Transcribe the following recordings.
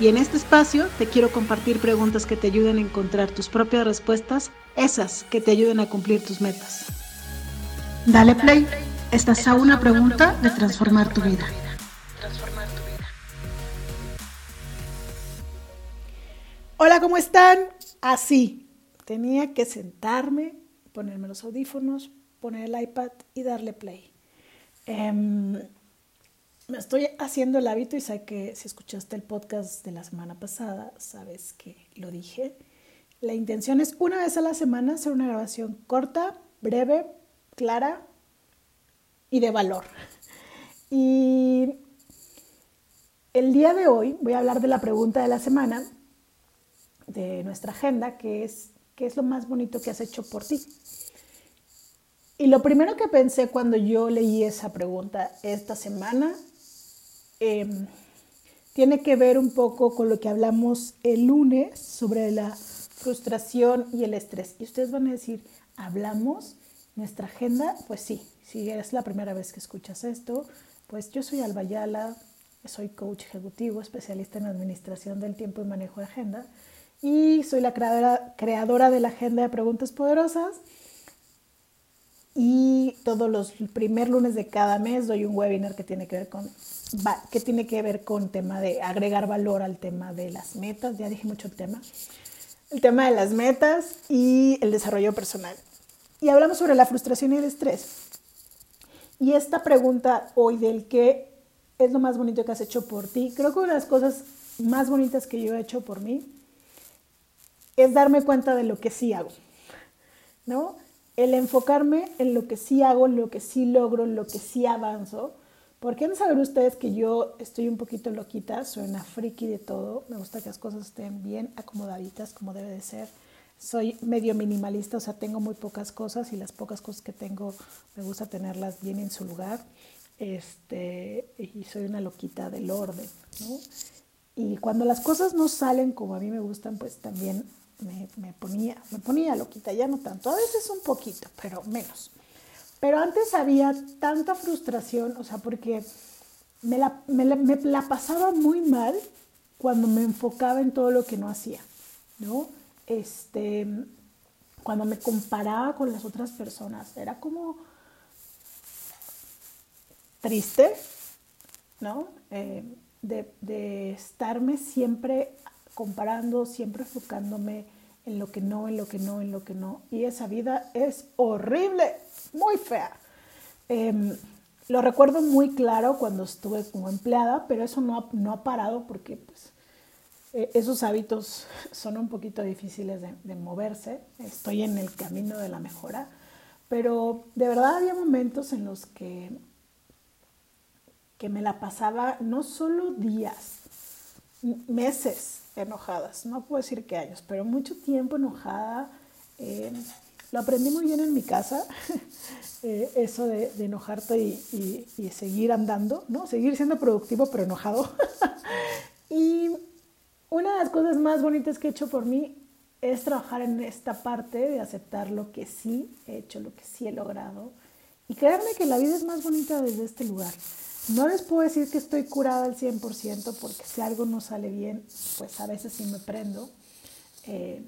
Y en este espacio te quiero compartir preguntas que te ayuden a encontrar tus propias respuestas, esas que te ayuden a cumplir tus metas. Dale play, estás a una pregunta de transformar tu vida. Hola, ¿cómo están? Así, tenía que sentarme, ponerme los audífonos, poner el iPad y darle play. Em, me estoy haciendo el hábito y sé que si escuchaste el podcast de la semana pasada, sabes que lo dije. La intención es una vez a la semana hacer una grabación corta, breve, clara y de valor. Y el día de hoy voy a hablar de la pregunta de la semana de nuestra agenda, que es ¿qué es lo más bonito que has hecho por ti? Y lo primero que pensé cuando yo leí esa pregunta esta semana Em, tiene que ver un poco con lo que hablamos el lunes sobre la frustración y el estrés. Y ustedes van a decir, ¿hablamos? ¿Nuestra agenda? Pues sí, si es la primera vez que escuchas esto, pues yo soy Albayala, soy coach ejecutivo, especialista en administración del tiempo y manejo de agenda, y soy la creadora, creadora de la agenda de preguntas poderosas. Y todos los primer lunes de cada mes doy un webinar que tiene que ver con que tiene que ver con tema de agregar valor al tema de las metas, ya dije mucho el tema, el tema de las metas y el desarrollo personal. Y hablamos sobre la frustración y el estrés. Y esta pregunta hoy del qué es lo más bonito que has hecho por ti, creo que una de las cosas más bonitas que yo he hecho por mí es darme cuenta de lo que sí hago, ¿no? El enfocarme en lo que sí hago, lo que sí logro, lo que sí avanzo, porque han saber ustedes que yo estoy un poquito loquita, soy una friki de todo, me gusta que las cosas estén bien acomodaditas como debe de ser. Soy medio minimalista, o sea, tengo muy pocas cosas y las pocas cosas que tengo me gusta tenerlas bien en su lugar. Este, y soy una loquita del orden, ¿no? Y cuando las cosas no salen como a mí me gustan, pues también me, me, ponía, me ponía loquita, ya no tanto, a veces un poquito, pero menos. Pero antes había tanta frustración, o sea, porque me la, me, la, pasaba muy mal cuando me enfocaba en todo lo que no hacía, ¿no? Este, cuando me comparaba con las otras personas, era como triste, ¿no? Eh, de, de, estarme siempre comparando, siempre enfocándome en lo que no, en lo que no, en lo que no. Y esa vida es horrible muy fea. Em, lo recuerdo muy claro cuando estuve como empleada, pero eso no ha, no ha parado porque pues, e, esos hábitos son un poquito difíciles de, de, moverse. Estoy en el camino de la mejora, pero de verdad había momentos en los que, que me la pasaba no solo días, meses enojadas, no puedo decir que años, pero mucho tiempo enojada. Eh, lo aprendí muy bien en mi casa, eh, eso de, enojarte y, seguir andando, ¿no? Seguir siendo productivo pero enojado. y una de las cosas más bonitas que he hecho por mí es trabajar en esta parte de aceptar lo que sí he hecho, lo que sí he logrado. Y creerme que la vida es más bonita desde este lugar. No les puedo decir que estoy curada al 100% porque si algo no sale bien, pues a veces sí me prendo. Eh,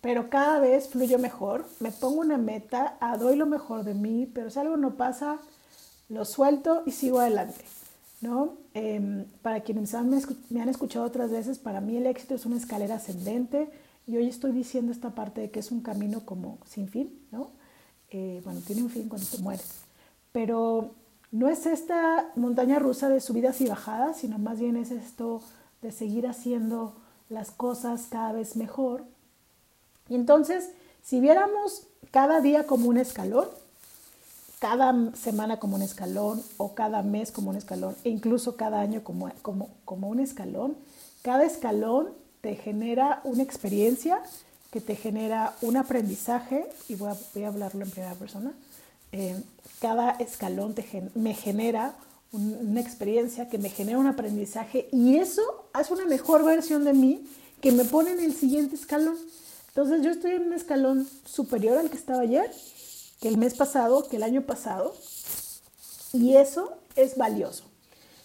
pero cada vez fluyo mejor, me pongo una meta, doy lo mejor de mí, pero si algo no pasa, lo suelto y sigo adelante. ¿no? Em, para quienes me, han escuchado otras veces, para mí el éxito es una escalera ascendente y hoy estoy diciendo esta parte de que es un camino como sin fin, ¿no? Eh, bueno, tiene un fin cuando te mueres, pero no es esta montaña rusa de subidas y bajadas, sino más bien es esto de seguir haciendo las cosas cada vez mejor. Y entonces, si viéramos cada día como un escalón, cada semana como un escalón o cada mes como un escalón e incluso cada año como, como, como un escalón, cada escalón te genera una experiencia que te genera un aprendizaje, y voy a, voy a hablarlo en primera persona, eh, cada escalón me genera una experiencia que me genera un aprendizaje y eso hace una mejor versión de mí que me pone en el siguiente escalón. Entonces yo estoy en un escalón superior al que estaba ayer, que el mes pasado, que el año pasado, y eso es valioso.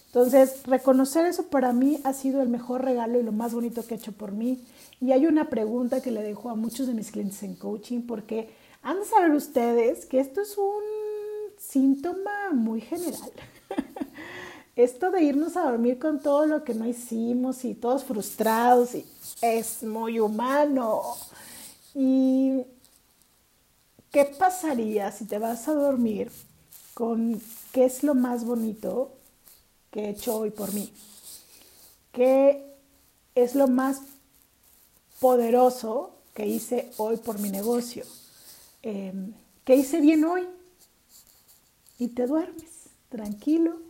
Entonces, reconocer eso para mí ha sido el mejor regalo y lo más bonito que he hecho por mí. Y hay una pregunta que le dejo a muchos de mis clientes en coaching, porque han de saber ustedes que esto es un síntoma muy general. esto de irnos a dormir con todo lo que no hicimos y todos frustrados y es muy humano. ¿Y qué pasaría si te vas a dormir con qué es lo más bonito que he hecho hoy por mí? ¿Qué es lo más poderoso que hice hoy por mi negocio? Em, ¿Qué hice bien hoy? Y te duermes tranquilo,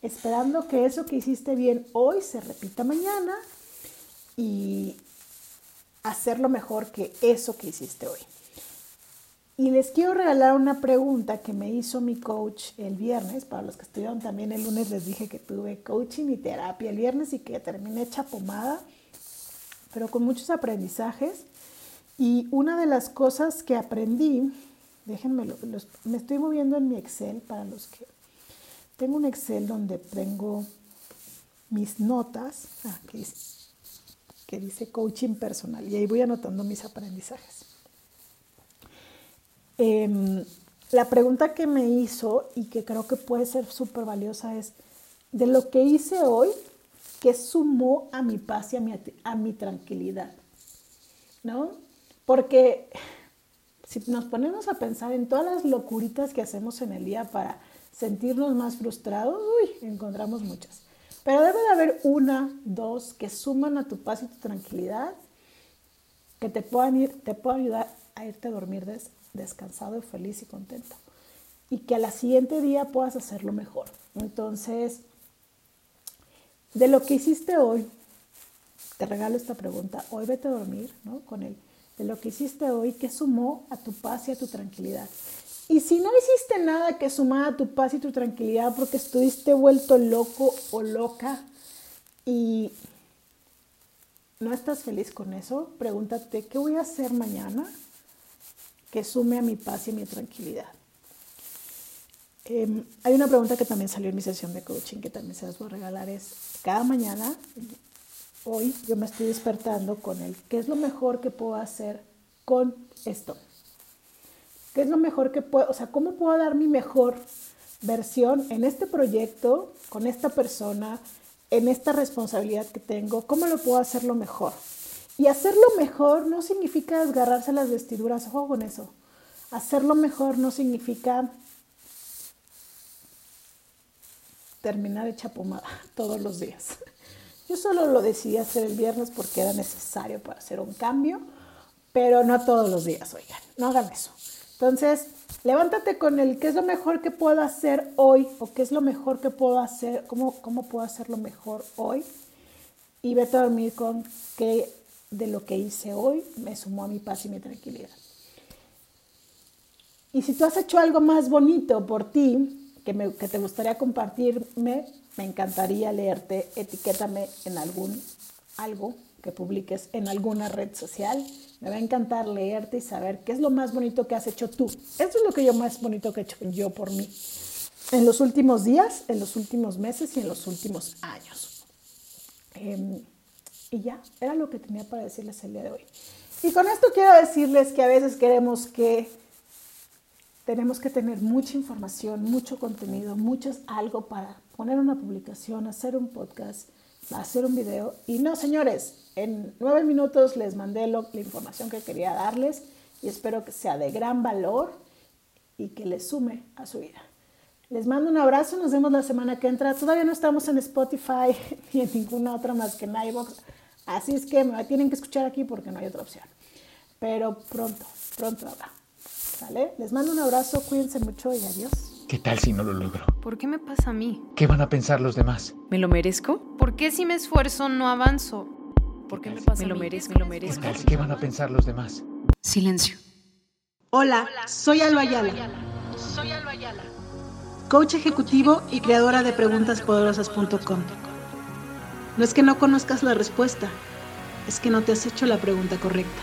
esperando que eso que hiciste bien hoy se repita mañana y hacerlo mejor que eso que hiciste hoy. Y les quiero regalar una pregunta que me hizo mi coach el viernes. Para los que estuvieron también el lunes les dije que tuve coaching y terapia el viernes y que terminé hecha pomada, pero con muchos aprendizajes. Y una de las cosas que aprendí, déjenme, me estoy moviendo en mi Excel para los que... Tengo un Excel donde tengo mis notas, ah, que dice coaching personal y ahí voy anotando mis aprendizajes. Em, la pregunta que me hizo y que creo que puede ser súper valiosa es, de lo que hice hoy, ¿qué sumó a mi paz y a mi, a mi tranquilidad? ¿No? Porque si nos ponemos a pensar en todas las locuritas que hacemos en el día para sentirnos más frustrados, uy, encontramos muchas. Pero debe de haber una, dos que suman a tu paz y tu tranquilidad, que te puedan, ir, te puedan ayudar a irte a dormir descansado, feliz y contento. Y que al siguiente día puedas hacerlo mejor. Entonces, de lo que hiciste hoy, te regalo esta pregunta. Hoy vete a dormir, ¿no? Con él. De lo que hiciste hoy, ¿qué sumó a tu paz y a tu tranquilidad? Y si no hiciste nada que sumara a tu paz y tu tranquilidad porque estuviste vuelto loco o loca y no estás feliz con eso, pregúntate, ¿qué voy a hacer mañana que sume a mi paz y a mi tranquilidad? Em, hay una pregunta que también salió en mi sesión de coaching que también se las voy a regalar, es cada mañana, hoy yo me estoy despertando con el, ¿qué es lo mejor que puedo hacer con esto? ¿Qué es lo mejor que puedo? O sea, ¿cómo puedo dar mi mejor versión en este proyecto, con esta persona, en esta responsabilidad que tengo? ¿Cómo lo puedo hacerlo mejor? Y hacerlo mejor no significa desgarrarse las vestiduras, ojo con eso. Hacerlo mejor no significa terminar hecha pomada todos los días. Yo solo lo decidí hacer el viernes porque era necesario para hacer un cambio, pero no todos los días, oigan, no hagan eso. Entonces, levántate con el qué es lo mejor que puedo hacer hoy o qué es lo mejor que puedo hacer, cómo, cómo puedo hacerlo mejor hoy y vete a dormir con qué de lo que hice hoy me sumó a mi paz y mi tranquilidad. Y si tú has hecho algo más bonito por ti, que, me, que te gustaría compartirme, me encantaría leerte, etiquétame en algún algo que publiques en alguna red social. Me va a encantar leerte y saber qué es lo más bonito que has hecho tú. Esto es lo que yo más bonito que he hecho yo por mí en los últimos días, en los últimos meses y en los últimos años. Em, y ya, era lo que tenía para decirles el día de hoy. Y con esto quiero decirles que a veces queremos que tenemos que tener mucha información, mucho contenido, muchos algo para poner una publicación, hacer un podcast, hacer un video. Y no, señores, en nueve minutos les mandé la información que quería darles y espero que sea de gran valor y que les sume a su vida. Les mando un abrazo, nos vemos la semana que entra. Todavía no estamos en Spotify ni en ninguna otra más que en iVoox, así es que me tienen que escuchar aquí porque no hay otra opción. Pero pronto, pronto habrá. ¿Sale? Les mando un abrazo, cuídense mucho y adiós. ¿Qué tal si no lo logro? ¿Por qué me pasa a mí? ¿Qué van a pensar los demás? ¿Me lo merezco? ¿Por qué si me esfuerzo no avanzo? ¿Por qué me pasa? Me lo merezco, me lo merezco. ¿Qué tal? ¿Qué van a pensar los demás? Silencio. Hola, soy Alba Ayala. Soy Alba Ayala. Coach ejecutivo y creadora de preguntaspoderosas.com. No es que no conozcas la respuesta, es que no te has hecho la pregunta correcta.